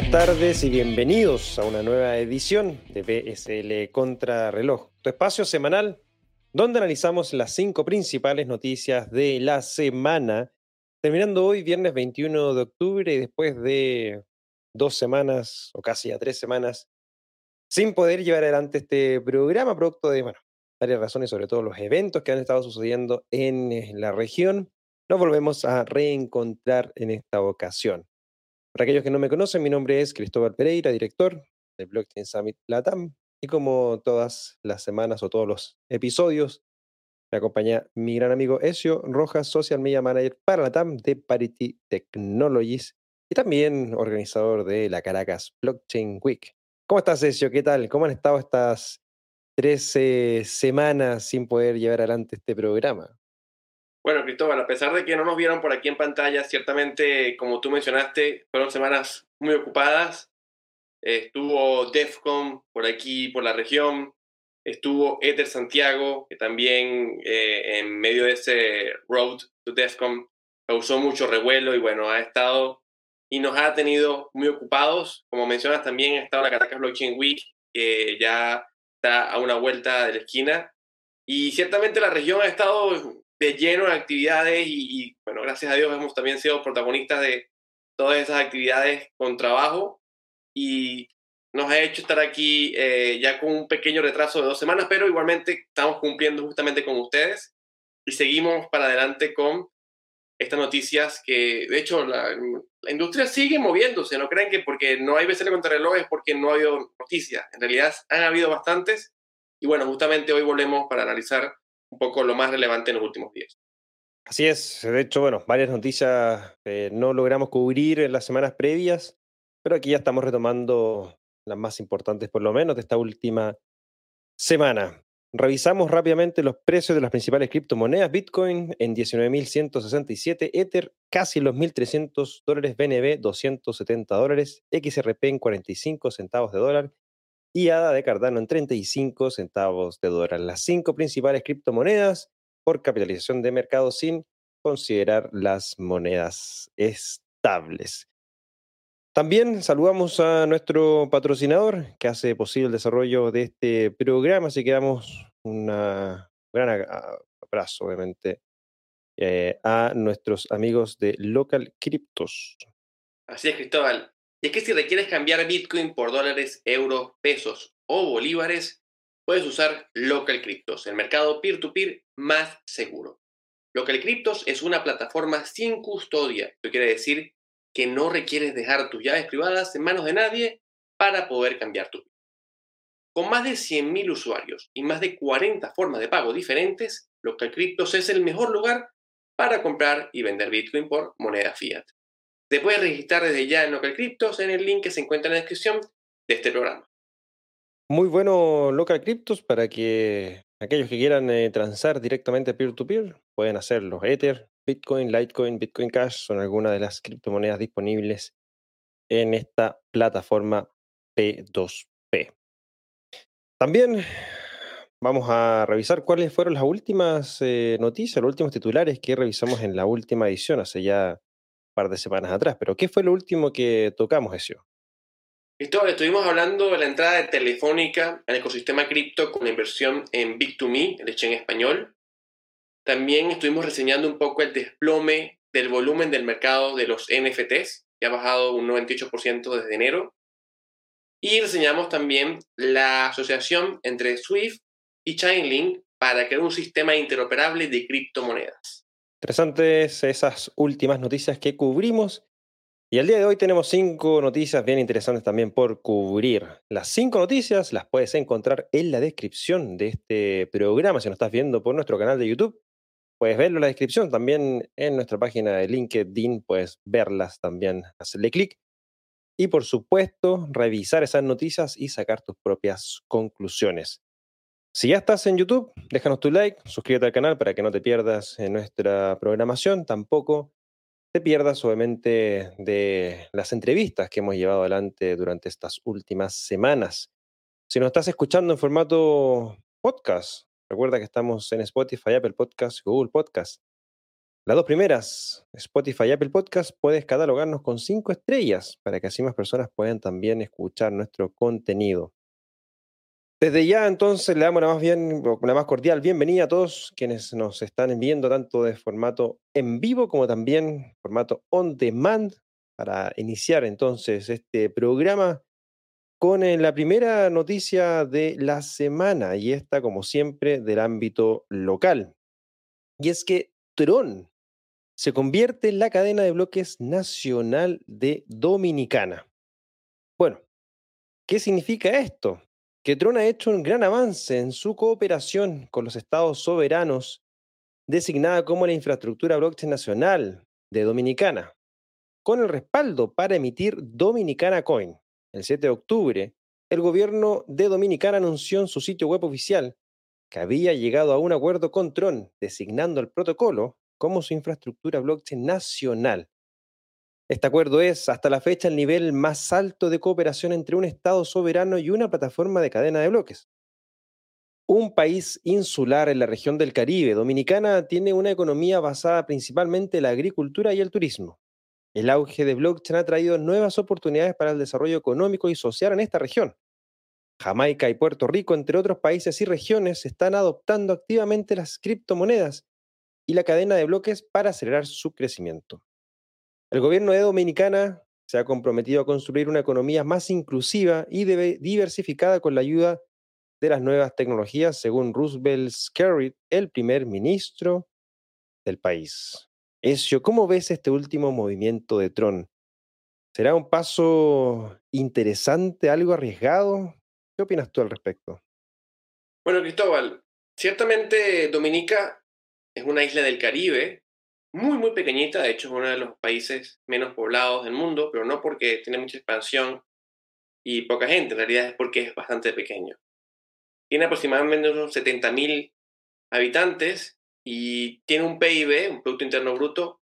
Buenas tardes y bienvenidos a una nueva edición de BSL Contrarreloj, tu espacio semanal donde analizamos las cinco principales noticias de la semana, terminando hoy viernes 21 de octubre y después de dos semanas o casi a tres semanas sin poder llevar adelante este programa, producto de bueno, varias razones, sobre todo los eventos que han estado sucediendo en eh, la región, nos volvemos a reencontrar en esta ocasión. Para aquellos que no me conocen, mi nombre es Cristóbal Pereira, director de Blockchain Summit Latam. Y como todas las semanas o todos los episodios, me acompaña mi gran amigo Ezio Rojas, Social Media Manager para Latam de Parity Technologies y también organizador de la Caracas Blockchain Week. ¿Cómo estás, Ezio? ¿Qué tal? ¿Cómo han estado estas 13 semanas sin poder llevar adelante este programa? Bueno, Cristóbal, a pesar de que no nos vieron por aquí en pantalla, ciertamente, como tú mencionaste, fueron semanas muy ocupadas. Estuvo DEFCON por aquí, por la región. Estuvo Ether Santiago, que también eh, en medio de ese road to DEFCON causó mucho revuelo y bueno, ha estado y nos ha tenido muy ocupados. Como mencionas, también ha estado la Caracas Blockchain Week, que ya está a una vuelta de la esquina. Y ciertamente la región ha estado de lleno de actividades y, bueno, gracias a Dios hemos también sido protagonistas de todas esas actividades con trabajo y nos ha hecho estar aquí eh, ya con un pequeño retraso de dos semanas, pero igualmente estamos cumpliendo justamente con ustedes y seguimos para adelante con estas noticias que, de hecho, la, industria sigue moviéndose, no creen que porque no hay BCL contra reloj es porque no ha habido noticias, en realidad han habido bastantes y bueno, justamente hoy volvemos para analizar un poco lo más relevante en los últimos días. Así es, de hecho, bueno, varias noticias no logramos cubrir en las semanas previas, pero aquí ya estamos retomando las más importantes, por lo menos, de esta última semana. Revisamos rápidamente los precios de las principales criptomonedas. Bitcoin en 19.167, Ether casi los 1.300 dólares, BNB 270 dólares, XRP en 45 centavos de dólar y ADA de Cardano en 35 centavos de dólar. Las cinco principales criptomonedas por capitalización de mercado sin considerar las monedas estables. También saludamos a nuestro patrocinador que hace posible el desarrollo de este programa, así que damos un gran abrazo, obviamente, eh, a nuestros amigos de Local Cryptos. Así es, Cristóbal. Y es que si requieres cambiar Bitcoin por dólares, euros, pesos o bolívares, puedes usar Local Cryptos, el mercado peer-to-peer más seguro. Local Cryptos es una plataforma sin custodia, esto quiere decir que no requieres dejar tus llaves privadas en manos de nadie para poder cambiar tu Con más de 100.000 usuarios y más de 40 formas de pago diferentes, Local Cryptos es el mejor lugar para comprar y vender Bitcoin por moneda fiat. Te puedes registrar desde ya en Local Cryptos en el link que se encuentra en la descripción de este programa. Muy bueno Local Cryptos para que aquellos que quieran eh, transar directamente peer-to-peer pueden hacerlo. Ether, Bitcoin, Litecoin, Bitcoin Cash son algunas de las criptomonedas disponibles en esta plataforma P2P. También vamos a revisar cuáles fueron las últimas eh, noticias, los últimos titulares que revisamos en la última edición hace ya par de semanas atrás. Pero ¿qué fue lo último que tocamos, Ezio? estuvimos hablando de la entrada de Telefónica al ecosistema cripto con la inversión en Bit2Me, el exchange español. También estuvimos reseñando un poco el desplome del volumen del mercado de los NFTs, que ha bajado un 98% desde enero. Y reseñamos también la asociación entre Swift y Chainlink para crear un sistema interoperable de criptomonedas. Interesantes esas últimas noticias que cubrimos. Y al día de hoy tenemos cinco noticias bien interesantes también por cubrir. Las cinco noticias las puedes encontrar en la descripción de este programa. Si nos estás viendo por nuestro canal de YouTube, puedes verlo en la descripción. También en nuestra página de LinkedIn puedes verlas también, hacerle clic. Y por supuesto, revisar esas noticias y sacar tus propias conclusiones. Si ya estás en YouTube, déjanos tu like, suscríbete al canal para que no te pierdas en nuestra programación. Tampoco te pierdas, obviamente, de las entrevistas que hemos llevado adelante durante estas últimas semanas. Si nos estás escuchando en formato podcast, recuerda que estamos en Spotify, Apple Podcast, Google Podcast. Las dos primeras, Spotify y Apple Podcast, puedes catalogarnos con cinco estrellas para que así más personas puedan también escuchar nuestro contenido. Desde ya entonces le damos la más, bien, más cordial bienvenida a todos quienes nos están viendo tanto de formato en vivo como también formato on demand para iniciar entonces este programa con eh, la primera noticia de la semana y esta como siempre del ámbito local. Y es que Tron se convierte en la cadena de bloques nacional de Dominicana. Bueno, ¿qué significa esto? Que Tron ha hecho un gran avance en su cooperación con los estados soberanos, designada como la infraestructura blockchain nacional de Dominicana, con el respaldo para emitir Dominicana Coin. El 7 de octubre, el gobierno de Dominicana anunció en su sitio web oficial que había llegado a un acuerdo con Tron, designando el protocolo como su infraestructura blockchain nacional este acuerdo es, hasta la fecha, el nivel más alto de cooperación entre un Estado soberano y una plataforma de cadena de bloques. Un país insular en la región del Caribe, Dominicana, tiene una economía basada principalmente en la agricultura y el turismo. El auge de blockchain ha traído nuevas oportunidades para el desarrollo económico y social en esta región. Jamaica y Puerto Rico, entre otros países y regiones, están adoptando activamente las criptomonedas y la cadena de bloques para acelerar su crecimiento. El gobierno de Dominicana se ha comprometido a construir una economía más inclusiva y diversificada con la ayuda de las nuevas tecnologías, según Roosevelt Skerrit, el primer ministro del país. Ezio, ¿cómo ves este último movimiento de Tron? ¿Será un paso interesante, algo arriesgado? ¿Qué opinas tú al respecto? Bueno, Cristóbal, ciertamente Dominica es una isla del Caribe muy, muy pequeñita, de hecho es uno de los países menos poblados del mundo, pero no porque tiene mucha expansión y poca gente, en realidad es porque es bastante pequeño. Tiene aproximadamente unos 70.000 habitantes y tiene un PIB, un Producto Interno Bruto,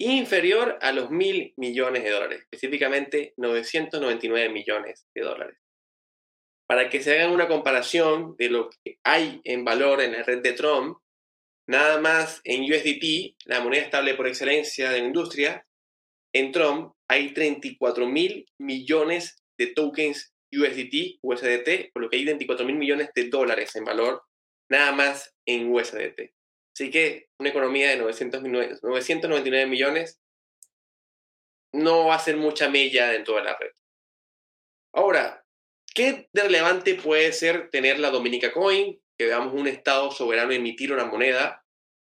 inferior a los mil millones de dólares, específicamente 999 millones de dólares. Para que se hagan una comparación de lo que hay en valor en la red de Trump, Nada más en USDT, la moneda estable por excelencia de la industria, en Trump hay 34 mil millones de tokens USDT, USDT, por lo que hay 24 mil millones de dólares en valor, nada más en USDT. Así que una economía de 999 millones no va a ser mucha mella dentro de la red. Ahora, ¿qué de relevante puede ser tener la Dominica Coin? Que veamos un Estado soberano emitir una moneda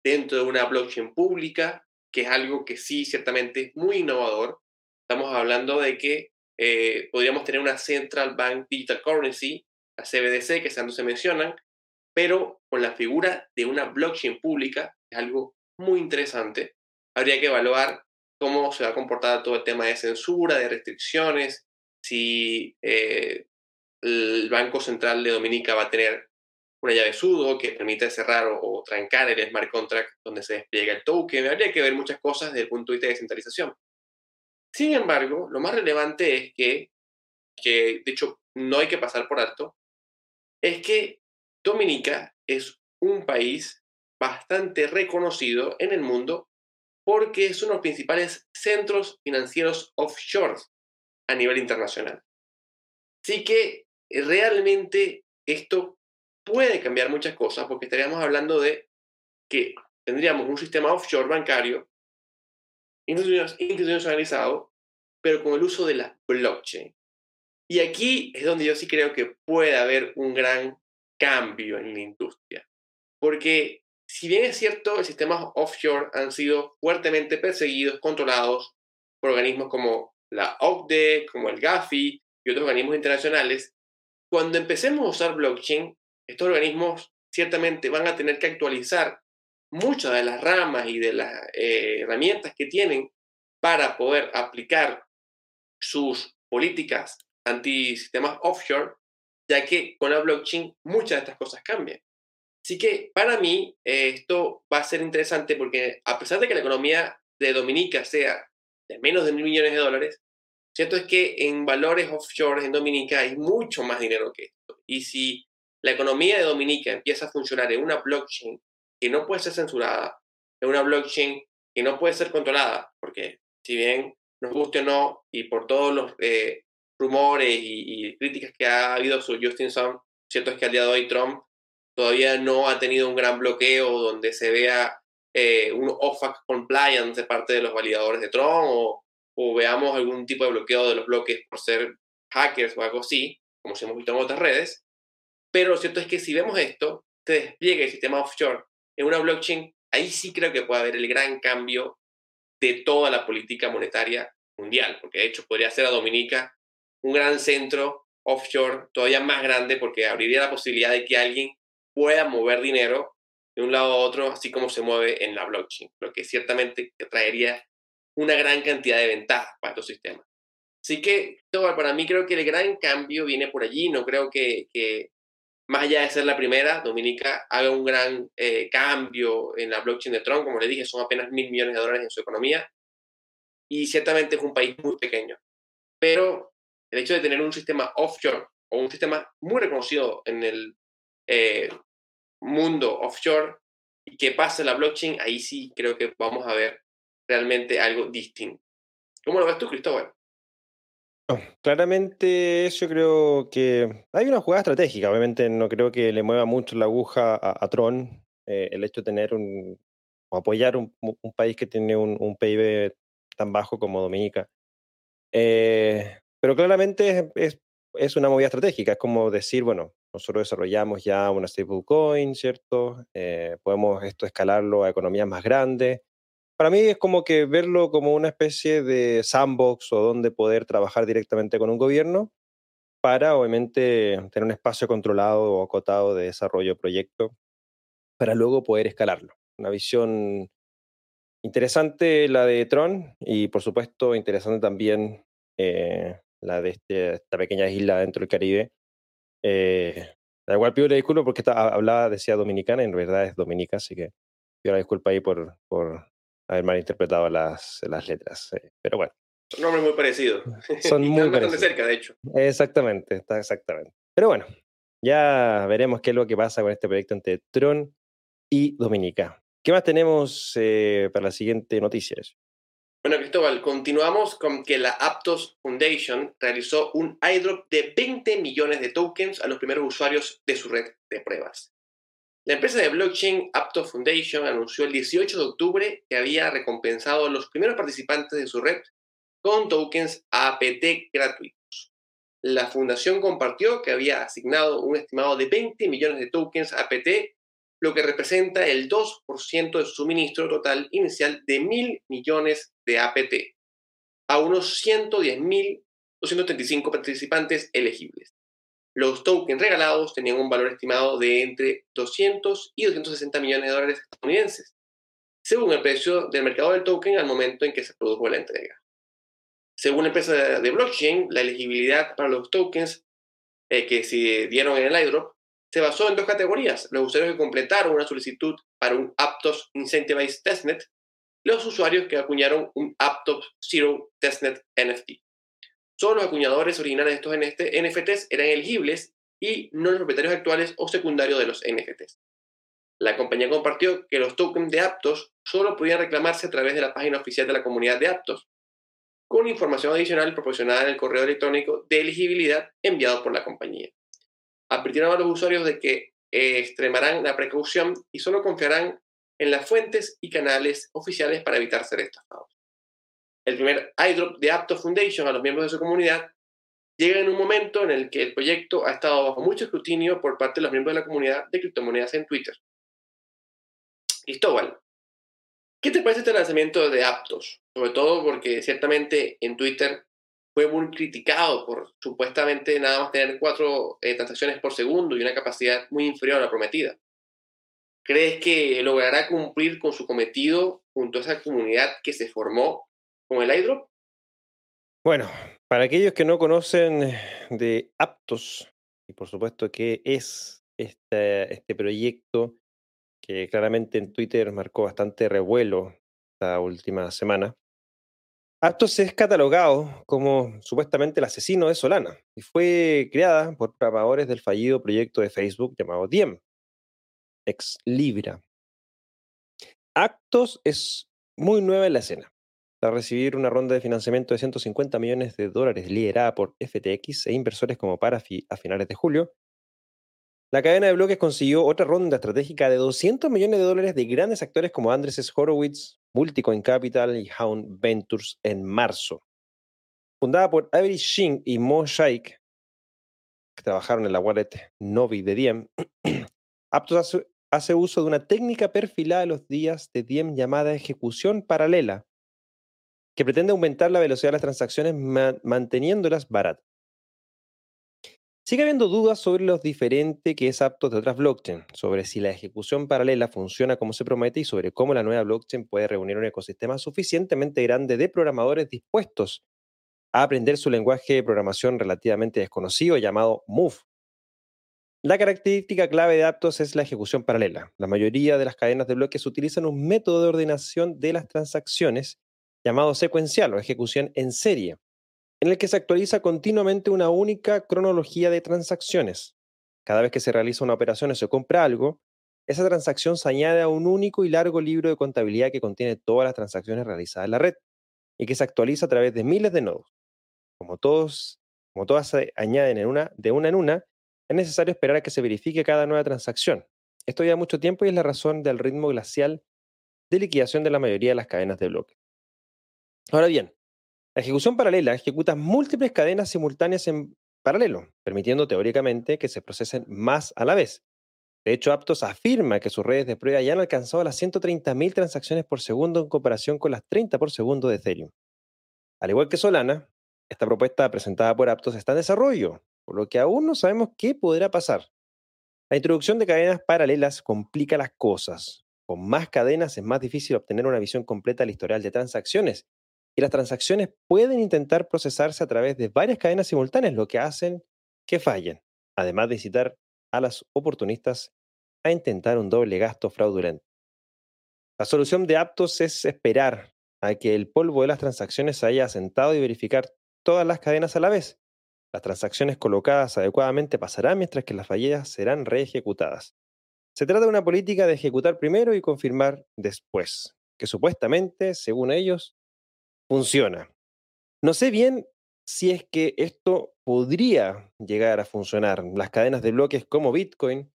dentro de una blockchain pública, que es algo que sí, ciertamente es muy innovador. Estamos hablando de que eh, podríamos tener una Central Bank Digital Currency, la CBDC, que tanto se mencionan, pero con la figura de una blockchain pública, es algo muy interesante. Habría que evaluar cómo se va a comportar todo el tema de censura, de restricciones, si eh, el Banco Central de Dominica va a tener una llave sudo que permite cerrar o, trancar el smart contract donde se despliega el token. Habría que ver muchas cosas desde el punto de vista de descentralización. Sin embargo, lo más relevante es que, que, de hecho, no hay que pasar por alto, es que Dominica es un país bastante reconocido en el mundo porque es uno de los principales centros financieros offshore a nivel internacional. Así que realmente esto puede cambiar muchas cosas porque estaríamos hablando de que tendríamos un sistema offshore bancario institucionalizado, pero con el uso de la blockchain. Y aquí es donde yo sí creo que puede haber un gran cambio en la industria. Porque si bien es cierto, el sistema offshore han sido fuertemente perseguidos, controlados por organismos como la OCDE, como el GAFI y otros organismos internacionales, cuando empecemos a usar blockchain, estos organismos ciertamente van a tener que actualizar muchas de las ramas y de las eh, herramientas que tienen para poder aplicar sus políticas anti-sistemas offshore, ya que con la blockchain muchas de estas cosas cambian. Así que para mí eh, esto va a ser interesante porque a pesar de que la economía de Dominica sea de menos de mil millones de dólares, cierto es que en valores offshore en Dominica hay mucho más dinero que esto. Y si la economía de Dominica empieza a funcionar en una blockchain que no puede ser censurada, en una blockchain que no puede ser controlada, porque si bien nos guste o no, y por todos los eh, rumores y, críticas que ha habido sobre Justin Sun, cierto es que al día de hoy Trump todavía no ha tenido un gran bloqueo donde se vea eh, un OFAC compliance de parte de los validadores de Trump o, o, veamos algún tipo de bloqueo de los bloques por ser hackers o algo así, como se hemos visto en otras redes. Pero lo cierto es que si vemos esto, se despliegue el sistema offshore en una blockchain, ahí sí creo que puede haber el gran cambio de toda la política monetaria mundial, porque de hecho podría ser a Dominica un gran centro offshore todavía más grande porque abriría la posibilidad de que alguien pueda mover dinero de un lado a otro, así como se mueve en la blockchain, lo que ciertamente traería una gran cantidad de ventajas para estos sistemas. Así que para mí creo que el gran cambio viene por allí, no creo que, que más allá de ser la primera, Dominica haga un gran eh, cambio en la blockchain de Tron, como le dije, son apenas mil millones de dólares en su economía, y ciertamente es un país muy pequeño. Pero el hecho de tener un sistema offshore o un sistema muy reconocido en el eh, mundo offshore y que pase la blockchain, ahí sí creo que vamos a ver realmente algo distinto. ¿Cómo lo ves tú, Cristóbal? Claramente yo creo que hay una jugada estratégica, obviamente no creo que le mueva mucho la aguja a, Tron eh, el hecho de tener un, o apoyar un, país que tiene un, PIB tan bajo como Dominica. Eh, pero claramente es, es, una movida estratégica, es como decir, bueno, nosotros desarrollamos ya una stablecoin, ¿cierto? Eh, podemos esto escalarlo a economías más grandes. Para mí es como que verlo como una especie de sandbox o donde poder trabajar directamente con un gobierno para obviamente tener un espacio controlado o acotado de desarrollo de proyecto para luego poder escalarlo. Una visión interesante la de Tron y por supuesto interesante también eh, la de este, esta pequeña isla dentro del Caribe, eh, da igual pido disculpas porque hablaba, decía dominicana, en realidad es dominica, así que pido la disculpa ahí por, por haber malinterpretado las, las letras. Eh, pero bueno. Son nombres muy parecidos. Son muy parecidos. cerca, de hecho. Exactamente, está exactamente. Pero bueno, ya veremos qué es lo que pasa con este proyecto entre Tron y Dominica. ¿Qué más tenemos eh, para la siguiente noticia? Bueno, Cristóbal, continuamos con que la Aptos Foundation realizó un airdrop de 20 millones de tokens a los primeros usuarios de su red de pruebas. La empresa de blockchain Aptos Foundation anunció el 18 de octubre que había recompensado a los primeros participantes de su red con tokens APT gratuitos. La fundación compartió que había asignado un estimado de 20 millones de tokens APT lo que representa el 2% de su suministro total inicial de mil millones de APT, a unos 110.235 participantes elegibles. Los tokens regalados tenían un valor estimado de entre 200 y 260 millones de dólares estadounidenses, según el precio del mercado del token al momento en que se produjo la entrega. Según la empresa de blockchain, la elegibilidad para los tokens eh, que se dieron en el airdrop se basó en dos categorías, los usuarios que completaron una solicitud para un Aptos Incentivized Testnet los usuarios que acuñaron un Aptos Zero Testnet NFT. Solo los acuñadores originales de estos NFTs eran elegibles y no los propietarios actuales o secundarios de los NFTs. La compañía compartió que los tokens de Aptos solo podían reclamarse a través de la página oficial de la comunidad de Aptos, con información adicional proporcionada en el correo electrónico de elegibilidad enviado por la compañía advirtieron a los usuarios de que extremarán la precaución y solo confiarán en las fuentes y canales oficiales para evitar ser estafados. El primer iDrop de Apto Foundation a los miembros de su comunidad llega en un momento en el que el proyecto ha estado bajo mucho escrutinio por parte de los miembros de la comunidad de criptomonedas en Twitter. Cristóbal, ¿qué te parece este lanzamiento de Aptos? Sobre todo porque ciertamente en Twitter fue muy criticado por supuestamente nada más tener cuatro eh, transacciones por segundo y una capacidad muy inferior a la prometida. ¿Crees que logrará cumplir con su cometido junto a esa comunidad que se formó con el airdrop? Bueno, para aquellos que no conocen de Aptos, y por supuesto que es este, este proyecto que claramente en Twitter marcó bastante revuelo esta última semana, Aptos es catalogado como supuestamente el asesino de Solana y fue creada por programadores del fallido proyecto de Facebook llamado Diem, ex Libra. Aptos es muy nueva en la escena. Tras recibir una ronda de financiamiento de 150 millones de dólares liderada por FTX e inversores como Parafi a finales de julio, la cadena de bloques consiguió otra ronda estratégica de 200 millones de dólares de grandes actores como Andres Horowitz, Multicoin Capital y Hound Ventures en marzo. Fundada por Avery Shin y Mo Shaikh, que trabajaron en la wallet Novi de Diem, Aptos hace, uso de una técnica perfilada de los días de Diem llamada ejecución paralela, que pretende aumentar la velocidad de las transacciones manteniéndolas baratas. Sigue habiendo dudas sobre lo diferente que es Aptos de otras blockchains, sobre si la ejecución paralela funciona como se promete y sobre cómo la nueva blockchain puede reunir un ecosistema suficientemente grande de programadores dispuestos a aprender su lenguaje de programación relativamente desconocido llamado Move. La característica clave de Aptos es la ejecución paralela. La mayoría de las cadenas de bloques utilizan un método de ordenación de las transacciones llamado secuencial o ejecución en serie en el que se actualiza continuamente una única cronología de transacciones. Cada vez que se realiza una operación o se compra algo, esa transacción se añade a un único y largo libro de contabilidad que contiene todas las transacciones realizadas en la red y que se actualiza a través de miles de nodos. Como, todos, como todas se añaden de una en una, es necesario esperar a que se verifique cada nueva transacción. Esto lleva mucho tiempo y es la razón del ritmo glacial de liquidación de la mayoría de las cadenas de bloques. Ahora bien, la ejecución paralela ejecuta múltiples cadenas simultáneas en paralelo, permitiendo teóricamente que se procesen más a la vez. De hecho, Aptos afirma que sus redes de prueba ya han alcanzado las 130.000 transacciones por segundo en comparación con las 30 por segundo de Ethereum. Al igual que Solana, esta propuesta presentada por Aptos está en desarrollo, por lo que aún no sabemos qué podrá pasar. La introducción de cadenas paralelas complica las cosas. Con más cadenas es más difícil obtener una visión completa del historial de transacciones y las transacciones pueden intentar procesarse a través de varias cadenas simultáneas, lo que hacen que fallen, además de incitar a las oportunistas a intentar un doble gasto fraudulento. La solución de Aptos es esperar a que el polvo de las transacciones se haya asentado y verificar todas las cadenas a la vez. Las transacciones colocadas adecuadamente pasarán mientras que las fallidas serán reejecutadas. Se trata de una política de ejecutar primero y confirmar después, que supuestamente, según ellos, funciona. No sé bien si es que esto podría llegar a funcionar. Las cadenas de bloques como Bitcoin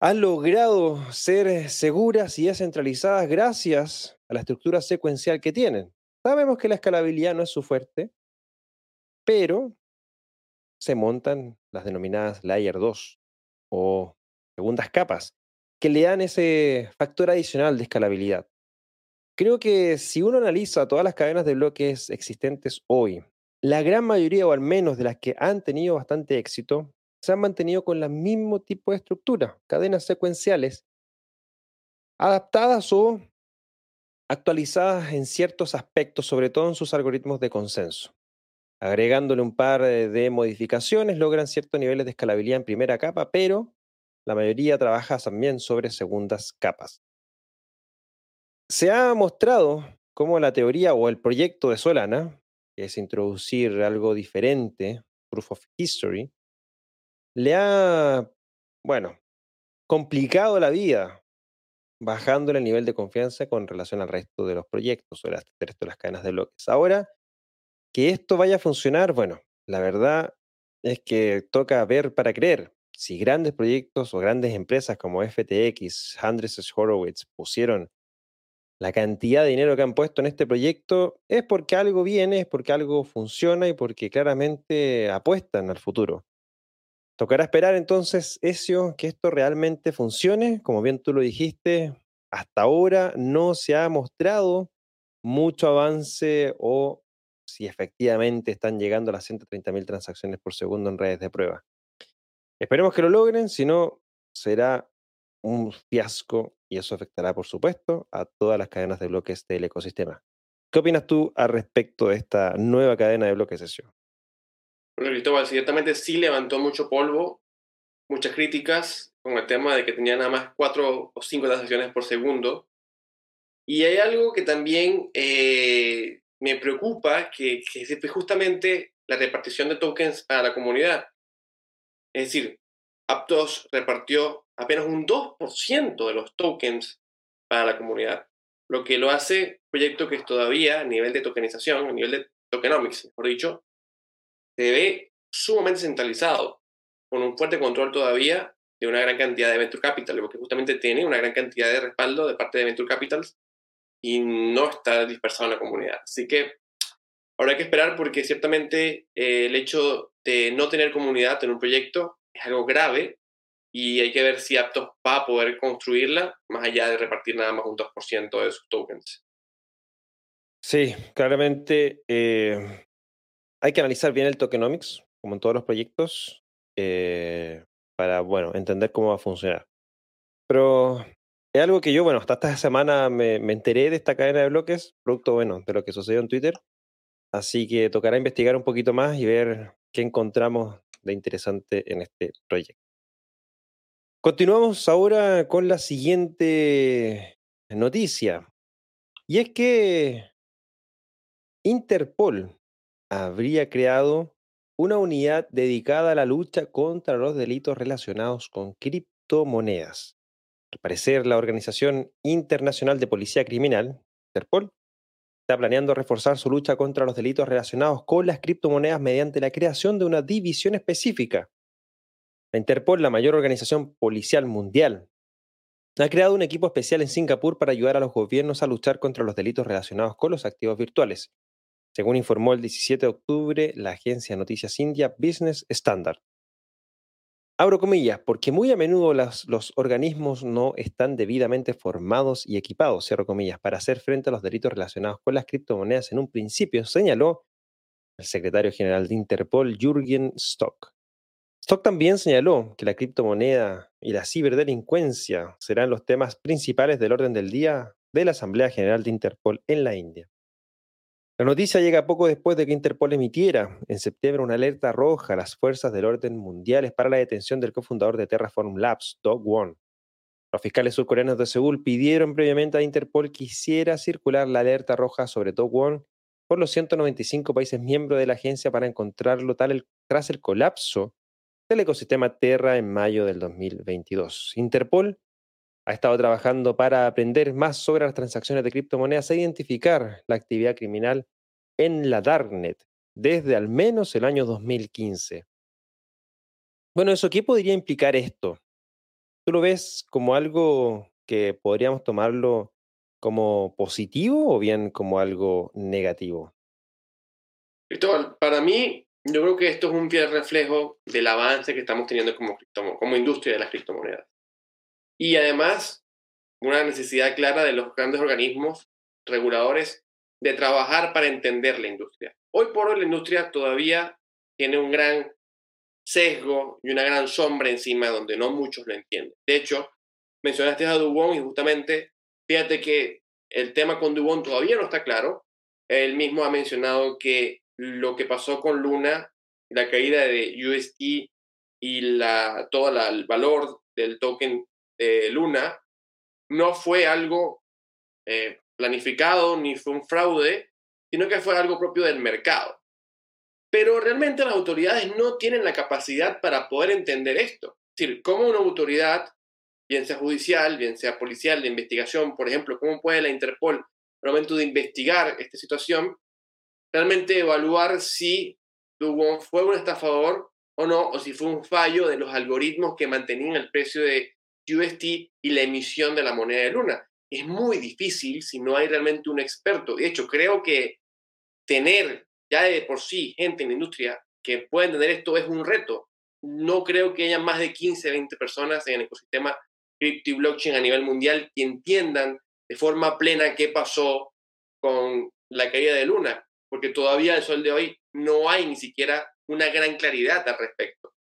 han logrado ser seguras y descentralizadas gracias a la estructura secuencial que tienen. Sabemos que la escalabilidad no es su fuerte, pero se montan las denominadas Layer 2 o segundas capas, que le dan ese factor adicional de escalabilidad. Creo que si uno analiza todas las cadenas de bloques existentes hoy, la gran mayoría o al menos de las que han tenido bastante éxito, se han mantenido con el mismo tipo de estructura, cadenas secuenciales, adaptadas o actualizadas en ciertos aspectos, sobre todo en sus algoritmos de consenso. Agregándole un par de modificaciones, logran ciertos niveles de escalabilidad en primera capa, pero la mayoría trabaja también sobre segundas capas. Se ha mostrado cómo la teoría o el proyecto de Solana, que es introducir algo diferente, Proof of History, le ha, bueno, complicado la vida, bajando el nivel de confianza con relación al resto de los proyectos o al resto de las cadenas de bloques. Ahora, que esto vaya a funcionar, bueno, la verdad es que toca ver para creer. Si grandes proyectos o grandes empresas como FTX, Andreessen Horowitz pusieron la cantidad de dinero que han puesto en este proyecto es porque algo viene, es porque algo funciona y porque claramente apuestan al futuro. Tocará esperar entonces, Ezio, que esto realmente funcione. Como bien tú lo dijiste, hasta ahora no se ha mostrado mucho avance o si efectivamente están llegando a las 130.000 transacciones por segundo en redes de prueba. Esperemos que lo logren, si no, será un fiasco y eso afectará, por supuesto, a todas las cadenas de bloques del ecosistema. ¿Qué opinas tú al respecto de esta nueva cadena de bloques? Bueno, Cristóbal, ciertamente sí levantó mucho polvo, muchas críticas con el tema de que tenía nada más cuatro o cinco transacciones por segundo. Y hay algo que también eh, me preocupa, que, que es justamente la repartición de tokens para la comunidad. Es decir, Aptos repartió apenas un 2% de los tokens para la comunidad. lo que lo hace un proyecto que es todavía a nivel de tokenización, a nivel de tokenomics, mejor dicho, se ve sumamente centralizado, con un fuerte control todavía de una gran cantidad de venture capital, porque justamente tiene una gran cantidad de respaldo de parte de venture capitals y no está dispersado en la comunidad. Así que habrá que esperar porque ciertamente eh, el hecho de no tener comunidad en un proyecto es algo grave y hay que ver si Aptos va a poder construirla más allá de repartir nada más un 2% de sus tokens. Sí, claramente eh, hay que analizar bien el tokenomics, como en todos los proyectos, eh, para, bueno, entender cómo va a funcionar. Pero es algo que yo, bueno, hasta esta semana me, enteré de esta cadena de bloques, producto, bueno, de lo que sucedió en Twitter. Así que tocará investigar un poquito más y ver qué encontramos de interesante en este proyecto. Continuamos ahora con la siguiente noticia. Y es que Interpol habría creado una unidad dedicada a la lucha contra los delitos relacionados con criptomonedas. Al parecer, la Organización Internacional de Policía Criminal, Interpol, está planeando reforzar su lucha contra los delitos relacionados con las criptomonedas mediante la creación de una división específica. La Interpol, la mayor organización policial mundial, ha creado un equipo especial en Singapur para ayudar a los gobiernos a luchar contra los delitos relacionados con los activos virtuales, según informó el 17 de octubre la agencia de noticias india Business Standard. Abro comillas, porque muy a menudo los organismos no están debidamente formados y equipados, cierro comillas, para hacer frente a los delitos relacionados con las criptomonedas en un principio, señaló el secretario general de Interpol, Jürgen Stock. Stock también señaló que la criptomoneda y la ciberdelincuencia serán los temas principales del orden del día de la Asamblea General de Interpol en la India. La noticia llega poco después de que Interpol emitiera en septiembre una alerta roja a las fuerzas del orden mundiales para la detención del cofundador de Terraform Labs, Dog Won. Los fiscales surcoreanos de Seúl pidieron previamente a Interpol que hiciera circular la alerta roja sobre Dog Won por los 195 países miembros de la agencia para encontrarlo tal tras el colapso del ecosistema Terra en mayo del 2022. Interpol ha estado trabajando para aprender más sobre las transacciones de criptomonedas e identificar la actividad criminal en la Darknet desde al menos el año 2015. Bueno, eso, ¿qué podría implicar esto? ¿Tú lo ves como algo que podríamos tomarlo como positivo o bien como algo negativo? Cristóbal, para mí, yo creo que esto es un fiel reflejo del avance que estamos teniendo como, como industria de las criptomonedas. Y además, una necesidad clara de los grandes organismos reguladores de trabajar para entender la industria. Hoy por hoy la industria todavía tiene un gran sesgo y una gran sombra encima donde no muchos lo entienden. De hecho, mencionaste a Dubon y justamente fíjate que el tema con Dubon todavía no está claro. Él mismo ha mencionado que lo que pasó con Luna, la caída de USD y la, todo el valor del token de Luna no fue algo eh, planificado ni fue un fraude, sino que fue algo propio del mercado. Pero realmente las autoridades no tienen la capacidad para poder entender esto. Es decir, cómo una autoridad, bien sea judicial, bien sea policial, de investigación, por ejemplo, cómo puede la Interpol, al momento de investigar esta situación, realmente evaluar si fue un estafador o no, o si fue un fallo de los algoritmos que mantenían el precio de UST y la emisión de la moneda de Luna. Es muy difícil si no hay realmente un experto. De hecho, creo que tener ya de por sí gente en la industria que pueda entender esto es un reto. No creo que haya más de 15, 20 personas en el ecosistema cripto y blockchain a nivel mundial que entiendan de forma plena qué pasó con la caída de Luna, porque todavía al sol de hoy no hay ni siquiera una gran claridad al respecto.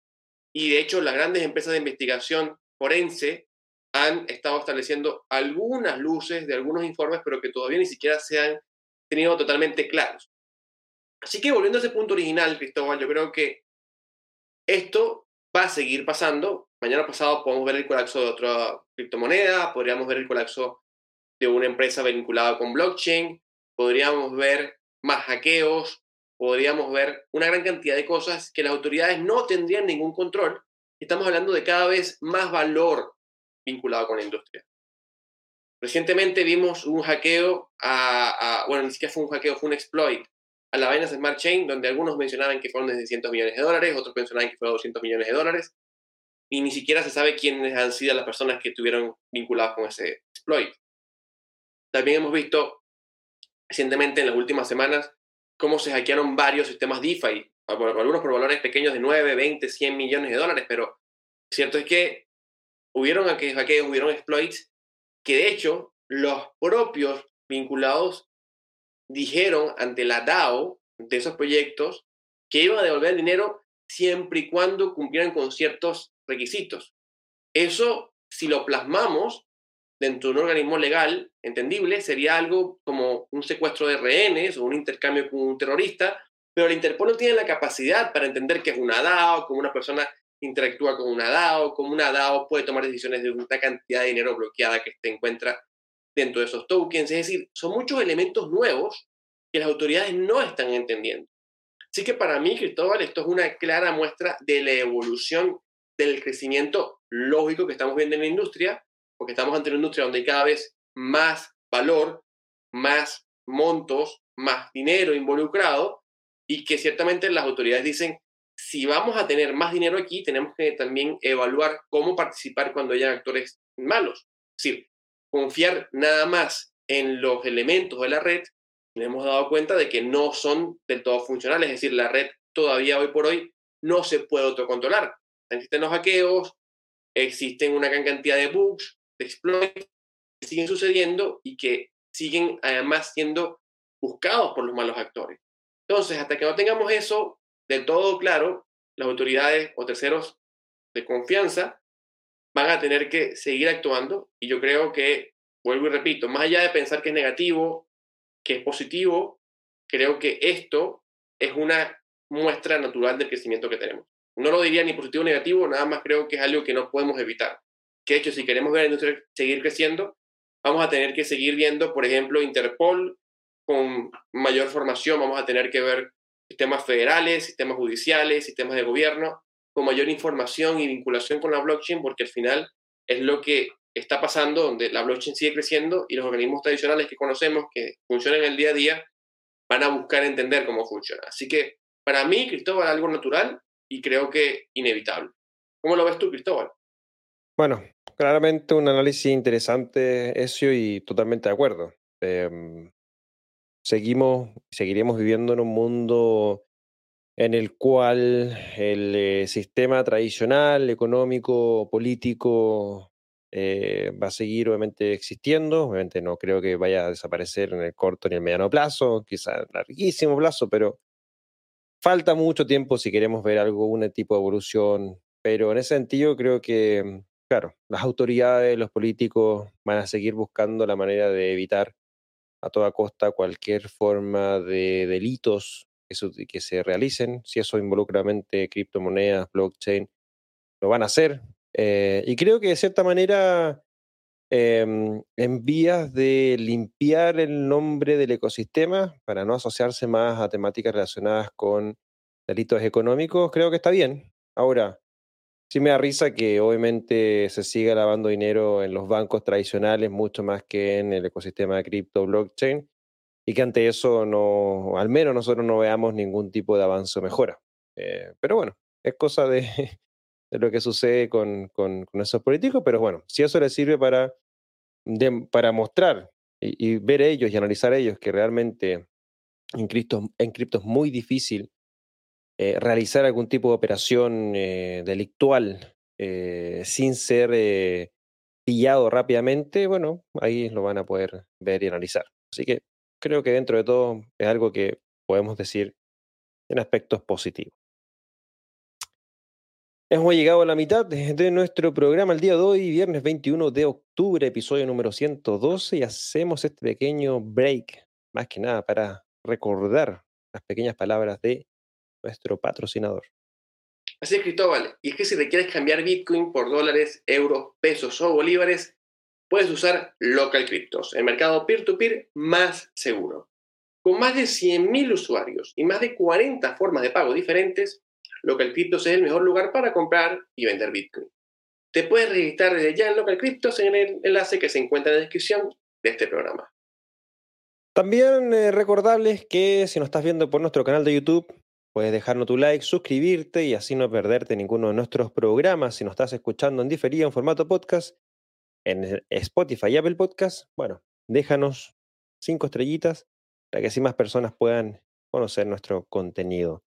Y de hecho, las grandes empresas de investigación forense han estado estableciendo algunas luces de algunos informes, pero que todavía ni siquiera se han tenido totalmente claros. Así que volviendo a ese punto original, Cristóbal, yo creo que esto va a seguir pasando. Mañana pasado podemos ver el colapso de otra criptomoneda, podríamos ver el colapso de una empresa vinculada con blockchain, podríamos ver más hackeos, podríamos ver una gran cantidad de cosas que las autoridades no tendrían ningún control estamos hablando de cada vez más valor vinculado con la industria. Recientemente vimos un hackeo bueno, ni siquiera fue un hackeo, fue un exploit a la Binance Smart Chain, donde algunos mencionaban que fueron de 600 millones de dólares, otros mencionaban que fueron 200 millones de dólares, y ni siquiera se sabe quiénes han sido las personas que estuvieron vinculadas con ese exploit. También hemos visto recientemente en las últimas semanas cómo se hackearon varios sistemas DeFi, algunos por valores pequeños de 9, 20, 100 millones de dólares, pero cierto es que hubieron hackeos, hubieron exploits que de hecho los propios vinculados dijeron ante la DAO de esos proyectos que iban a devolver el dinero siempre y cuando cumplieran con ciertos requisitos. Eso, si lo plasmamos dentro de un organismo legal entendible, sería algo como un secuestro de rehenes o un intercambio con un terrorista, pero el Interpol no tiene la capacidad para entender que es una DAO, como una persona interactúa con una DAO, como una DAO puede tomar decisiones de una cantidad de dinero bloqueada que se encuentra dentro de esos tokens. Es decir, son muchos elementos nuevos que las autoridades no están entendiendo. Así que para mí, Cristóbal, esto es una clara muestra de la evolución del crecimiento lógico que estamos viendo en la industria, porque estamos ante una industria donde hay cada vez más valor, más montos, más dinero involucrado, y que ciertamente las autoridades dicen, si vamos a tener más dinero aquí, tenemos que también evaluar cómo participar cuando haya actores malos. Es decir, confiar nada más en los elementos de la red, nos hemos dado cuenta de que no son del todo funcionales, es decir, la red todavía hoy por hoy no se puede autocontrolar. Existen los hackeos, existen una gran cantidad de bugs, de que siguen sucediendo y que siguen además siendo buscados por los malos actores. Entonces, hasta que no tengamos eso del todo claro, las autoridades o terceros de confianza van a tener que seguir actuando y yo creo que, vuelvo y repito, más allá de pensar que es negativo, que es positivo, creo que esto es una muestra natural del crecimiento que tenemos. No lo diría ni positivo ni negativo, nada más creo que es algo que no podemos evitar. Que de hecho, si queremos ver la industria seguir creciendo, vamos a tener que seguir viendo, por ejemplo, Interpol con mayor formación, vamos a tener que ver sistemas federales, sistemas judiciales, sistemas de gobierno, con mayor información y vinculación con la blockchain, porque al final es lo que está pasando, donde la blockchain sigue creciendo y los organismos tradicionales que conocemos, que funcionan en el día a día, van a buscar entender cómo funciona. Así que para mí, Cristóbal, algo natural y creo que inevitable. ¿Cómo lo ves tú, Cristóbal? Bueno, claramente un análisis interesante, Ezio, y totalmente de acuerdo. Em, seguimos, seguiremos viviendo en un mundo en el cual el eh, sistema tradicional, económico, político, eh, va a seguir obviamente existiendo. Obviamente no creo que vaya a desaparecer en el corto ni el mediano plazo, quizá en larguísimo plazo, pero falta mucho tiempo si queremos ver algún tipo de evolución. Pero en ese sentido creo que, claro, las autoridades, los políticos van a seguir buscando la manera de evitar a toda costa cualquier forma de delitos que se, realicen. Si eso involucra criptomonedas, blockchain, lo van a hacer. Eh, y creo que de cierta manera, em, en vías de limpiar el nombre del ecosistema para no asociarse más a temáticas relacionadas con delitos económicos, creo que está bien. Ahora, Sí me da risa que obviamente se siga lavando dinero en los bancos tradicionales mucho más que en el ecosistema de cripto, blockchain, y que ante eso no, al menos nosotros no veamos ningún tipo de avance o mejora. Eh, pero bueno, es cosa de, lo que sucede con, con, esos políticos, pero bueno, si eso les sirve para, para mostrar y, ver ellos y analizar ellos que realmente en cripto, en cripto es muy difícil eh, realizar algún tipo de operación eh, delictual eh, sin ser pillado rápidamente, bueno, ahí lo van a poder ver y analizar. Así que creo que dentro de todo es algo que podemos decir en aspectos positivos. Hemos llegado a la mitad de nuestro programa el día de hoy, viernes 21 de octubre, episodio número 112, y hacemos este pequeño break, más que nada para recordar las pequeñas palabras de nuestro patrocinador. Así es, Cristóbal. Y es que si requieres cambiar Bitcoin por dólares, euros, pesos o bolívares, puedes usar Local Cryptos, el mercado peer-to-peer más seguro. Con más de 100.000 usuarios y más de 40 formas de pago diferentes, Local Cryptos es el mejor lugar para comprar y vender Bitcoin. te puedes registrar desde ya en Local Cryptos en el enlace que se encuentra en la descripción de este programa. También eh, recordarles que si nos estás viendo por nuestro canal de YouTube, puedes dejarnos tu like, suscribirte y así no perderte ninguno de nuestros programas. Si nos estás escuchando en diferido en formato podcast, en Spotify y Apple Podcast, bueno, déjanos cinco estrellitas para que así más personas puedan conocer nuestro contenido.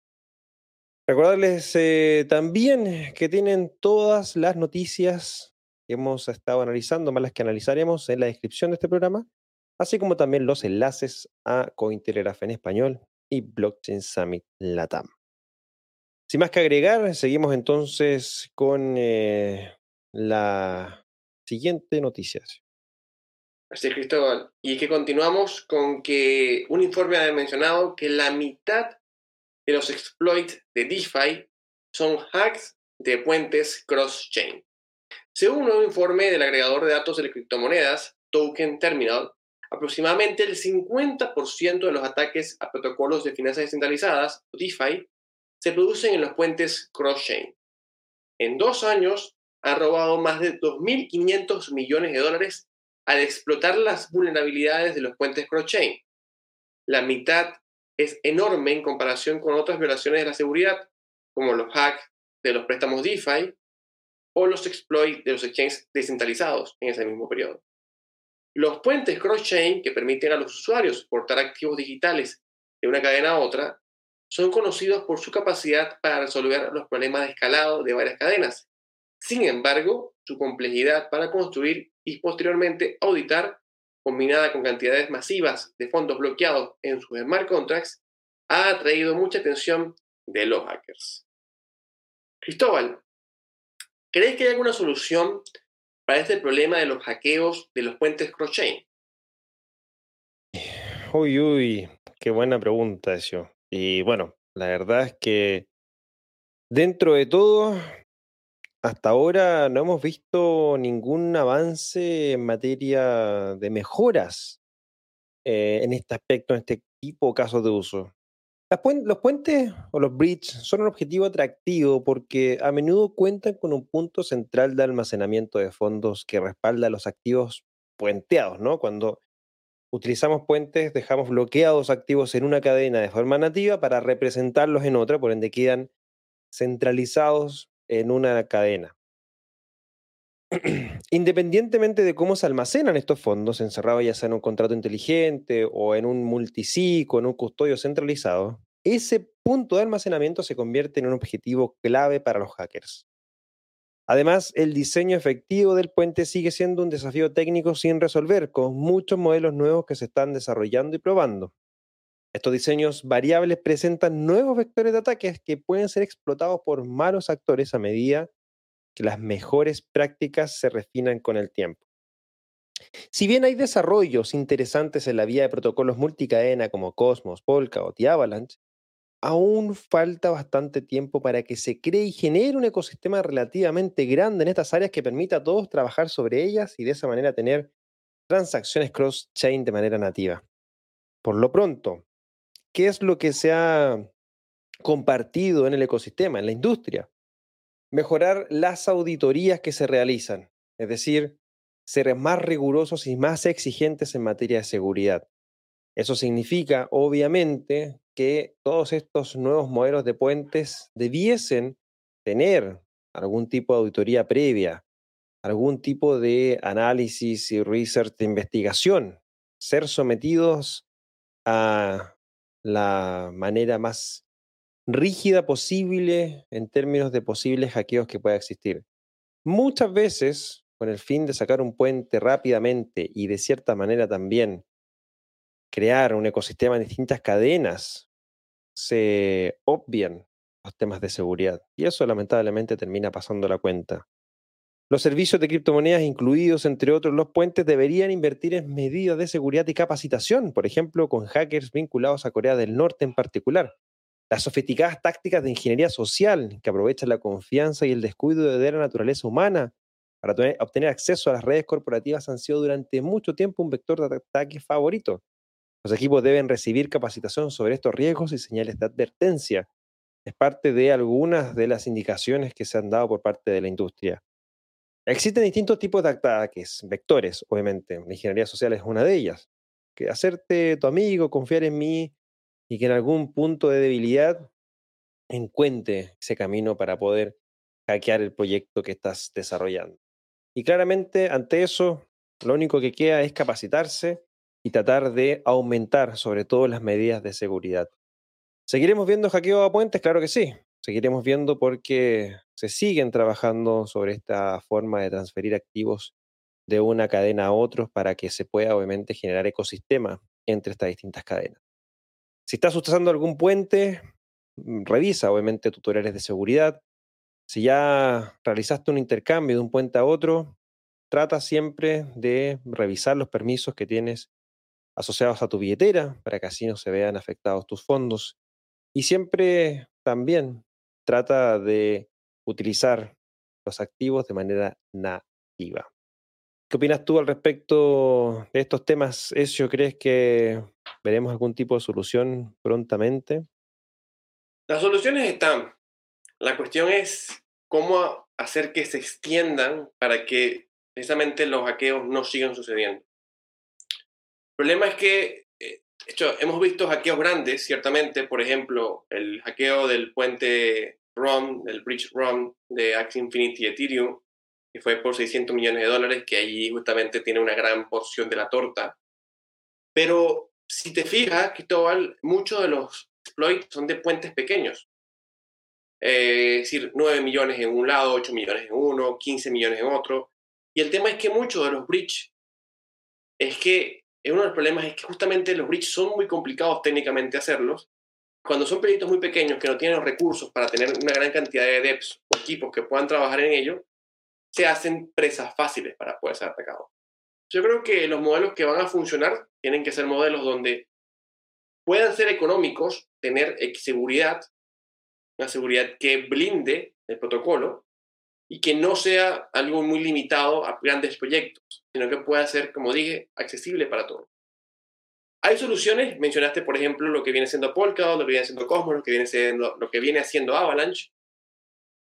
Recordarles eh, también que tienen todas las noticias que hemos estado analizando, más las que analizaremos en la descripción de este programa, así como también los enlaces a Cointelegraph en español y Blockchain Summit Latam. Sin más que agregar, seguimos entonces con eh, la siguiente noticia. Así es, Cristóbal. Y que continuamos con que un informe ha mencionado que la mitad de los exploits de DeFi son hacks de puentes cross-chain. Según un informe del agregador de datos de criptomonedas, Token Terminal, aproximadamente el 50% de los ataques a protocolos de finanzas descentralizadas, DeFi, se producen en los puentes cross-chain. En dos años, ha robado más de 2.500 millones de dólares al explotar las vulnerabilidades de los puentes cross-chain. La mitad es enorme en comparación con otras violaciones de la seguridad, como los hacks de los préstamos DeFi o los exploits de los exchanges descentralizados en ese mismo periodo. Los puentes cross-chain que permiten a los usuarios portar activos digitales de una cadena a otra son conocidos por su capacidad para resolver los problemas de escalado de varias cadenas. Sin embargo, su complejidad para construir y posteriormente auditar combinada con cantidades masivas de fondos bloqueados en sus smart contracts, ha atraído mucha atención de los hackers. Cristóbal, ¿crees que hay alguna solución para este problema de los hackeos de los puentes cross-chain? Uy, uy, qué buena pregunta eso. Y bueno, la verdad es que dentro de todo, hasta ahora no hemos visto ningún avance en materia de mejoras eh, en este aspecto, en este tipo de casos de uso. Los puentes o los bridges son un objetivo atractivo porque a menudo cuentan con un punto central de almacenamiento de fondos que respalda los activos puenteados, ¿no? Cuando utilizamos puentes, dejamos bloqueados activos en una cadena de forma nativa para representarlos en otra, por ende quedan centralizados en una cadena. Independientemente de cómo se almacenan estos fondos, encerrados ya sea en un contrato inteligente o en un multisig o en un custodio centralizado, ese punto de almacenamiento se convierte en un objetivo clave para los hackers. Además, el diseño efectivo del puente sigue siendo un desafío técnico sin resolver, con muchos modelos nuevos que se están desarrollando y probando. Estos diseños variables presentan nuevos vectores de ataques que pueden ser explotados por malos actores a medida que las mejores prácticas se refinan con el tiempo. Si bien hay desarrollos interesantes en la vía de protocolos multicadena como Cosmos, Polkadot y Avalanche, aún falta bastante tiempo para que se cree y genere un ecosistema relativamente grande en estas áreas que permita a todos trabajar sobre ellas y de esa manera tener transacciones cross-chain de manera nativa. Por lo pronto, ¿qué es lo que se ha compartido en el ecosistema, en la industria? Mejorar las auditorías que se realizan, es decir, ser más rigurosos y más exigentes en materia de seguridad. Eso significa, obviamente, que todos estos nuevos modelos de puentes debiesen tener algún tipo de auditoría previa, algún tipo de análisis y research de investigación, ser sometidos a la manera más rígida posible en términos de posibles hackeos que pueda existir. Muchas veces, con el fin de sacar un puente rápidamente y de cierta manera también crear un ecosistema en distintas cadenas, se obvian los temas de seguridad. Y eso lamentablemente termina pasando la cuenta. Los servicios de criptomonedas, incluidos entre otros los puentes, deberían invertir en medidas de seguridad y capacitación, por ejemplo, con hackers vinculados a Corea del Norte en particular. Las sofisticadas tácticas de ingeniería social que aprovechan la confianza y el descuido de la naturaleza humana para obtener acceso a las redes corporativas han sido durante mucho tiempo un vector de ataque favorito. Los equipos deben recibir capacitación sobre estos riesgos y señales de advertencia. Es parte de algunas de las indicaciones que se han dado por parte de la industria. Existen distintos tipos de ataques, vectores, obviamente. La ingeniería social es una de ellas. Que hacerte tu amigo, confiar en mí y que en algún punto de debilidad encuentre ese camino para poder hackear el proyecto que estás desarrollando. Y claramente ante eso, lo único que queda es capacitarse y tratar de aumentar sobre todo las medidas de seguridad. ¿Seguiremos viendo hackeo a puentes? Claro que sí. Seguiremos viendo porque se siguen trabajando sobre esta forma de transferir activos de una cadena a otra para que se pueda obviamente generar ecosistema entre estas distintas cadenas. Si estás usando algún puente, mm, revisa obviamente tutoriales de seguridad. Si ya realizaste un intercambio de un puente a otro, trata siempre de revisar los permisos que tienes asociados a tu billetera para que así no se vean afectados tus fondos. Y siempre también trata de utilizar los activos de manera nativa. ¿Qué opinas tú al respecto de estos temas, Ezio? ¿Crees que veremos algún tipo de solución prontamente? Las soluciones están. La cuestión es cómo hacer que se extiendan para que precisamente los hackeos no sigan sucediendo. El problema es que eh, hecho, hemos visto hackeos grandes, ciertamente, por ejemplo, el hackeo del puente ROM, del bridge ROM de Axie Infinity Ethereum, que fue por 600 millones de dólares, que allí justamente tiene una gran porción de la torta. Pero si te fijas, Cristóbal, muchos de los exploits son de puentes pequeños. Eh, es decir, 9 millones en un lado, 8 millones en uno, 15 millones en otro. Y el tema es que muchos de los bridge es que uno de los problemas es que justamente los bridge son muy complicados técnicamente hacerlos. Cuando son proyectos muy pequeños que no tienen los recursos para tener una gran cantidad de devs o equipos que puedan trabajar en ello, se hacen presas fáciles para poder ser atacados. Yo creo que los modelos que van a funcionar tienen que ser modelos donde puedan ser económicos, tener seguridad, una seguridad que blinde el protocolo, y que no sea algo muy limitado a grandes proyectos, sino que pueda ser, como dije, accesible para todos. Hay soluciones, mencionaste por ejemplo lo que viene siendo Polkadot, lo que viene siendo Cosmos, lo que viene, siendo, lo que viene haciendo Avalanche,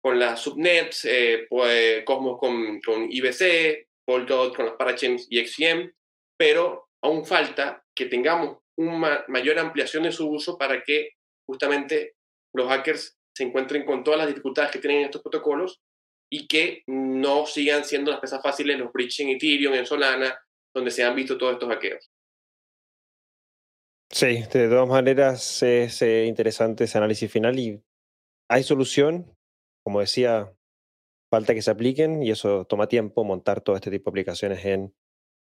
con las subnets, eh, pues, Cosmos con, con IBC, Polkadot con las parachains y XCM, pero aún falta que tengamos una mayor ampliación de su uso para que justamente los hackers se encuentren con todas las dificultades que tienen estos protocolos y que no sigan siendo las piezas fáciles los bridges en Ethereum, en Solana, donde se han visto todos estos hackeos. Sí, de todas maneras es eh, interesante ese análisis final y hay solución, como decía, falta que se apliquen y eso toma tiempo montar todo este tipo de aplicaciones en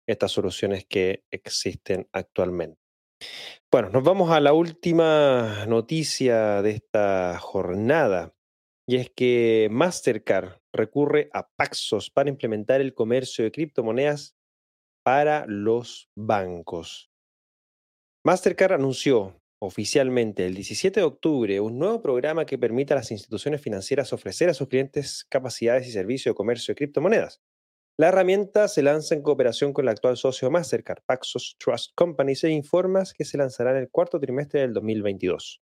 estas soluciones que existen actualmente. Bueno, nos vamos a la última noticia de esta jornada y es que Mastercard recurre a Paxos para implementar el comercio de criptomonedas para los bancos. Mastercard anunció oficialmente el 17 de octubre un nuevo programa que permite a las instituciones financieras ofrecer a sus clientes capacidades y servicios de comercio de criptomonedas. La herramienta se lanza en cooperación con el actual socio Mastercard, Paxos Trust Company, e informa que se lanzará en el cuarto trimestre del 2022.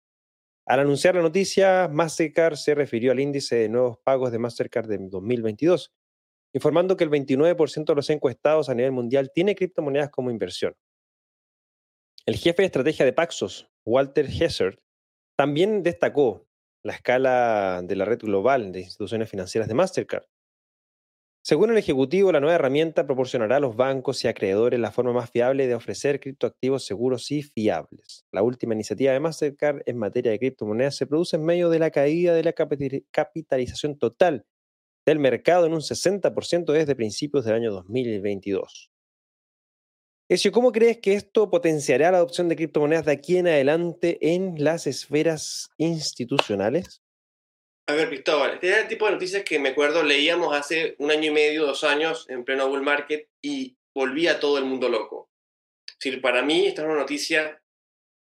Al anunciar la noticia, Mastercard se refirió al índice de nuevos pagos de Mastercard de 2022, informando que el 29% de los encuestados a nivel mundial tiene criptomonedas como inversión. El jefe de estrategia de Paxos, Walter Hessert, también destacó la escala de la red global de instituciones financieras de Mastercard, según el Ejecutivo, la nueva herramienta proporcionará a los bancos y acreedores la forma más fiable de ofrecer criptoactivos seguros y fiables. La última iniciativa de Mastercard en materia de criptomonedas se produce en medio de la caída de la capitalización total del mercado en un 60% desde principios del año 2022. Ezio, ¿cómo crees que esto potenciará la adopción de criptomonedas de aquí en adelante en las esferas institucionales? A ver, Cristóbal, este es el tipo de noticias que me acuerdo leíamos hace un año y medio, dos años, en pleno bull market, y volvía todo el mundo loco. Es decir, para mí esta es una noticia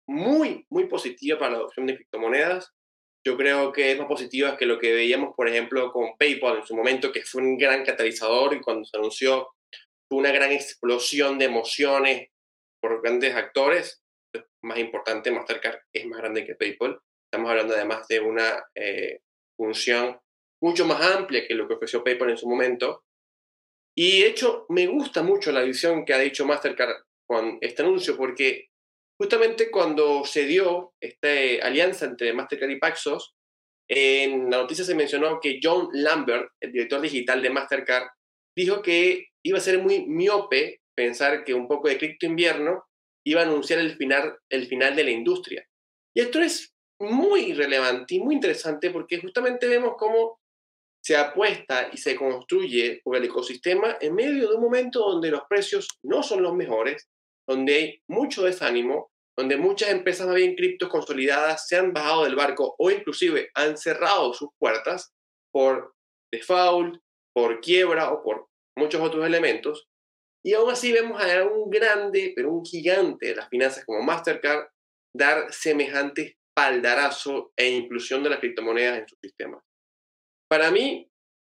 muy, muy positiva para la adopción de criptomonedas. Yo creo que es más positiva que lo que veíamos, por ejemplo, con PayPal en su momento, que fue un gran catalizador y cuando se anunció fue una gran explosión de emociones por grandes actores. Más importante, Mastercard es más grande que PayPal. Estamos hablando además de una eh, función mucho más amplia que lo que ofreció PayPal en su momento. Y de hecho, me gusta mucho la visión que ha dicho Mastercard con este anuncio, porque justamente cuando se dio esta alianza entre Mastercard y Paxos, en la noticia se mencionó que John Lambert, el director digital de Mastercard, dijo que iba a ser muy miope pensar que un poco de cripto invierno iba a anunciar el final, el final de la industria. Y esto es muy relevante y muy interesante porque justamente vemos cómo se apuesta y se construye por el ecosistema en medio de un momento donde los precios no son los mejores, donde hay mucho desánimo, donde muchas empresas más bien criptos consolidadas se han bajado del barco o inclusive han cerrado sus puertas por default, por quiebra o por muchos otros elementos. Y aún así vemos a un grande, pero un gigante de las finanzas como Mastercard dar semejante espaldarazo e inclusión de las criptomonedas en su sistema. Para mí,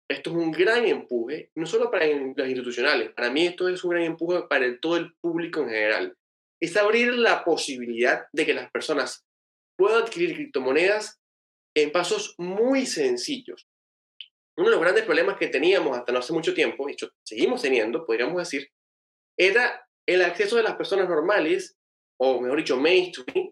esto es un gran empuje, no solo para los institucionales, para mí esto es un gran empuje para todo el público en general. Es abrir la posibilidad de que las personas puedan adquirir criptomonedas en pasos muy sencillos. Uno de los grandes problemas que teníamos hasta no hace mucho tiempo, y seguimos teniendo, podríamos decir, era el acceso de las personas normales, o mejor dicho, mainstream,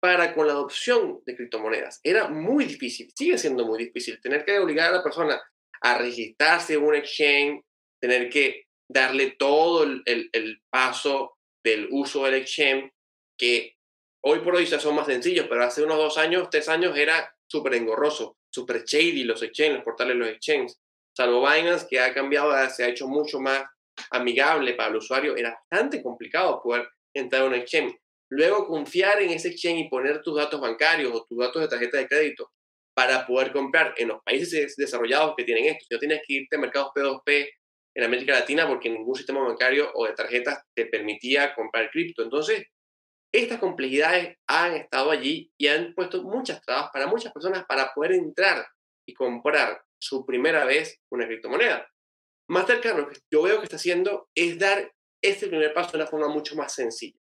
para con la adopción de criptomonedas. Era muy difícil, sigue siendo muy difícil, tener que obligar a la persona a registrarse en un exchange, tener que darle todo el, el, paso del uso del exchange, que hoy por hoy ya son más sencillos, pero hace unos dos años, tres años era súper engorroso, súper shady los exchanges, los portales de los exchanges. Salvo Binance, que ha cambiado, se ha hecho mucho más amigable para el usuario, era bastante complicado poder entrar a un exchange. Luego confiar en ese exchange y poner tus datos bancarios o tus datos de tarjeta de crédito para poder comprar en los países desarrollados que tienen esto. Si no tienes que irte a mercados P2P en América Latina porque ningún sistema bancario o de tarjetas te permitía comprar cripto. Entonces, estas complejidades han estado allí y han puesto muchas trabas para muchas personas para poder entrar y comprar su primera vez una criptomoneda. Mastercard lo que yo veo que está haciendo es dar este primer paso de una forma mucho más sencilla.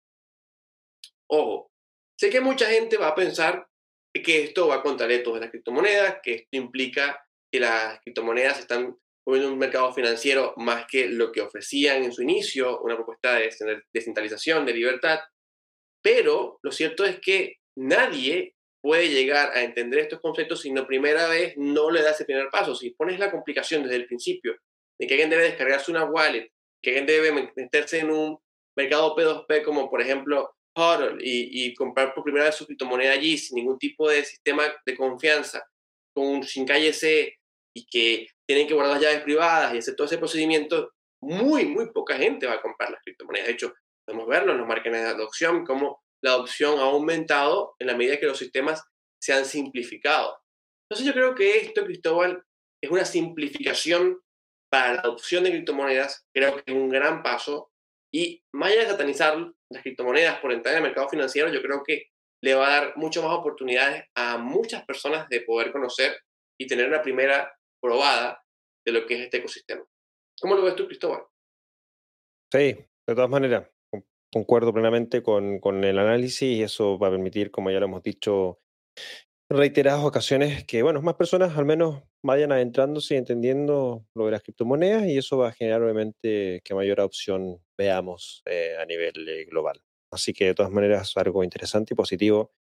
Ojo, sé que mucha gente va a pensar que esto va contra todas de las criptomonedas, que esto implica que las criptomonedas están poniendo un mercado financiero más que lo que ofrecían en su inicio, una propuesta de descentralización, de libertad. Pero lo cierto es que nadie puede llegar a entender estos conceptos si la primera vez no le das el primer paso. Si pones la complicación desde el principio de que alguien debe descargarse una wallet, que alguien debe meterse en un mercado P2P como por ejemplo y, comprar por primera vez su criptomoneda allí sin ningún tipo de sistema de confianza, con, sin calle C y que tienen que guardar las llaves privadas y hacer todo ese procedimiento, muy, muy poca gente va a comprar las criptomonedas. De hecho, podemos verlo en los márgenes de adopción, cómo la adopción ha aumentado en la medida que los sistemas se han simplificado. Entonces yo creo que esto, Cristóbal, es una simplificación para la adopción de criptomonedas, creo que es un gran paso y más allá de satanizar las criptomonedas por entrar en el mercado financiero, yo creo que le va a dar muchas más oportunidades a muchas personas de poder conocer y tener una primera probada de lo que es este ecosistema. ¿Cómo lo ves tú, Cristóbal? Sí, de todas maneras, concuerdo plenamente con, con el análisis y eso va a permitir, como ya lo hemos dicho reiteradas ocasiones que, bueno, más personas al menos vayan adentrándose y entendiendo lo de las criptomonedas y eso va a generar obviamente que mayor opción veamos eh, a nivel eh, global. Así que de todas maneras algo interesante y positivo.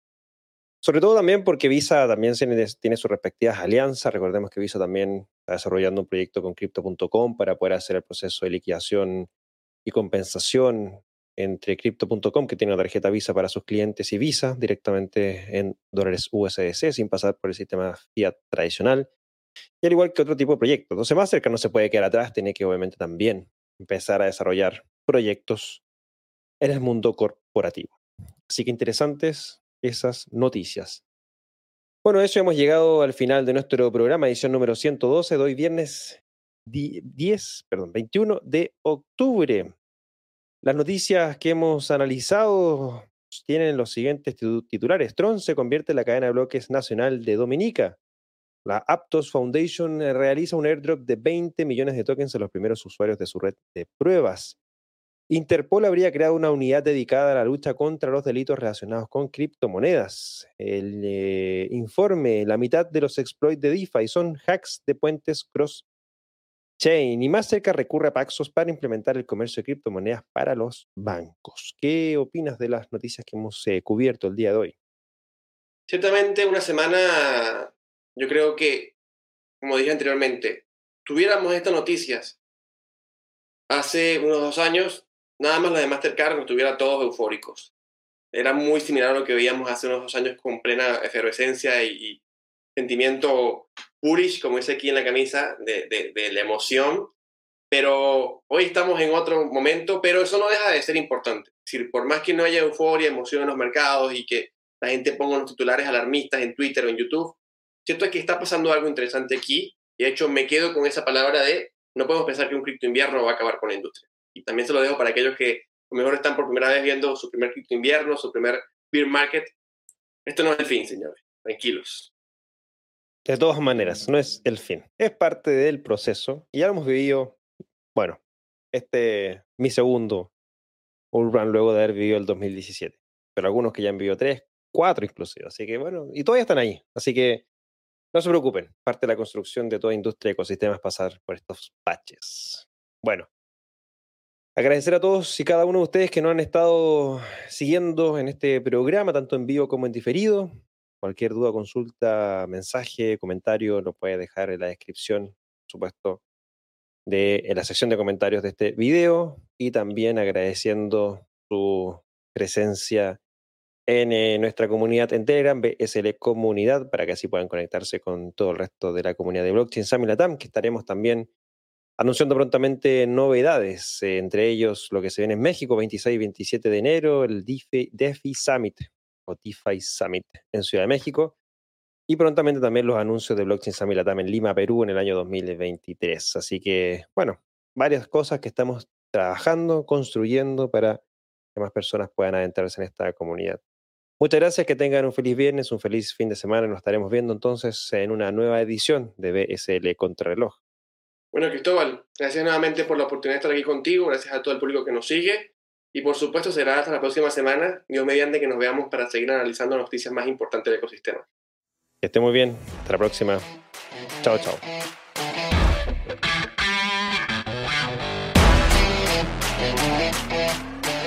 Sobre todo también porque Visa también tiene sus respectivas alianzas. Recordemos que Visa también está desarrollando un proyecto con Crypto.com para poder hacer el proceso de liquidación y compensación entre Crypto.com, que tiene una tarjeta Visa para sus clientes, y Visa directamente en dólares USDC, sin pasar por el sistema fiat tradicional, y al igual que otro tipo de proyectos. Entonces, Mastercard no se puede quedar atrás, tiene que obviamente también empezar a desarrollar proyectos en el mundo corporativo. Así que interesantes esas noticias. Bueno, eso hemos llegado al final de nuestro programa, edición número 112, de hoy viernes 10, perdón, 21 de octubre. Las noticias que hemos analizado tienen los siguientes titulares. Tron se convierte en la cadena de bloques nacional de Dominica. La Aptos Foundation realiza un airdrop de 20 millones de tokens a los primeros usuarios de su red de pruebas. Interpol habría creado una unidad dedicada a la lucha contra los delitos relacionados con criptomonedas. El eh, informe, la mitad de los exploits de DeFi son hacks de puentes cross Chain y más cerca recurre a Paxos para implementar el comercio de criptomonedas para los bancos. ¿Qué opinas de las noticias que hemos eh, cubierto el día de hoy? Ciertamente una semana, yo creo que, como dije anteriormente, tuviéramos estas noticias hace unos dos años, nada más la de Mastercard nos tuviera todos eufóricos. Era muy similar a lo que veíamos hace unos dos años con plena efervescencia y, sentimiento purish, como dice aquí en la camisa, de, de, la emoción. Pero hoy estamos en otro momento, pero eso no deja de ser importante. Es decir, por más que no haya euforia, emoción en los mercados y que la gente ponga los titulares alarmistas en Twitter o en YouTube, cierto es que está pasando algo interesante aquí. Y de hecho me quedo con esa palabra de no podemos pensar que un cripto invierno va a acabar con la industria. Y también se lo dejo para aquellos que a lo mejor están por primera vez viendo su primer cripto invierno, su primer beer market. Esto no es el fin, señores. Tranquilos. De todas maneras, no es el fin. Es parte del proceso. Y ya lo hemos vivido, bueno, este mi segundo Run luego de haber vivido el 2017. Pero algunos que ya han vivido tres, cuatro inclusive. Así que bueno, y todavía están ahí. Así que no se preocupen, parte de la construcción de toda industria de ecosistemas pasar por estos patches. Bueno, agradecer a todos y cada uno de ustedes que nos han estado siguiendo en este programa, tanto en vivo como en diferido. Cualquier duda, consulta, mensaje, comentario, lo puede dejar en la descripción, por supuesto, de en la sección de comentarios de este video y también agradeciendo su presencia en eh, nuestra comunidad en Telegram, BSL Comunidad, para que así puedan conectarse con todo el resto de la comunidad de blockchain. Sami Latam, que estaremos también anunciando prontamente novedades, eh, entre ellos lo que se viene en México, 26 y 27 de enero, el DeFi Summit DeFi Summit en Ciudad de México, y prontamente también los anuncios de Blockchain Summit Latam en Lima, Perú, en el año 2023. Así que, bueno, varias cosas que estamos trabajando, construyendo para que más personas puedan adentrarse en esta comunidad. Muchas gracias, que tengan un feliz viernes, un feliz fin de semana. Nos estaremos viendo entonces en una nueva edición de BSL Contrarreloj. Bueno, Cristóbal, gracias nuevamente por la oportunidad de estar aquí contigo, gracias a todo el público que nos sigue y por supuesto será hasta la próxima semana, Dios mediante que nos veamos para seguir analizando las noticias más importantes del ecosistema. Que esté muy bien, hasta la próxima. Chao, chao.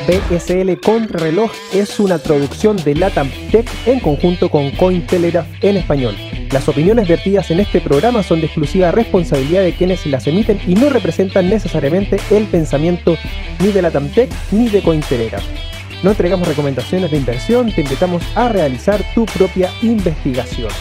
BSL Contrarreloj es una traducción de Latam Tech en conjunto con Cointelegraph en español. Las opiniones vertidas en este programa son de exclusiva responsabilidad de quienes las emiten y no representan necesariamente el pensamiento ni de Latam Tech ni de Cointelegraph. No entregamos recomendaciones de inversión, te invitamos a realizar tu propia investigación.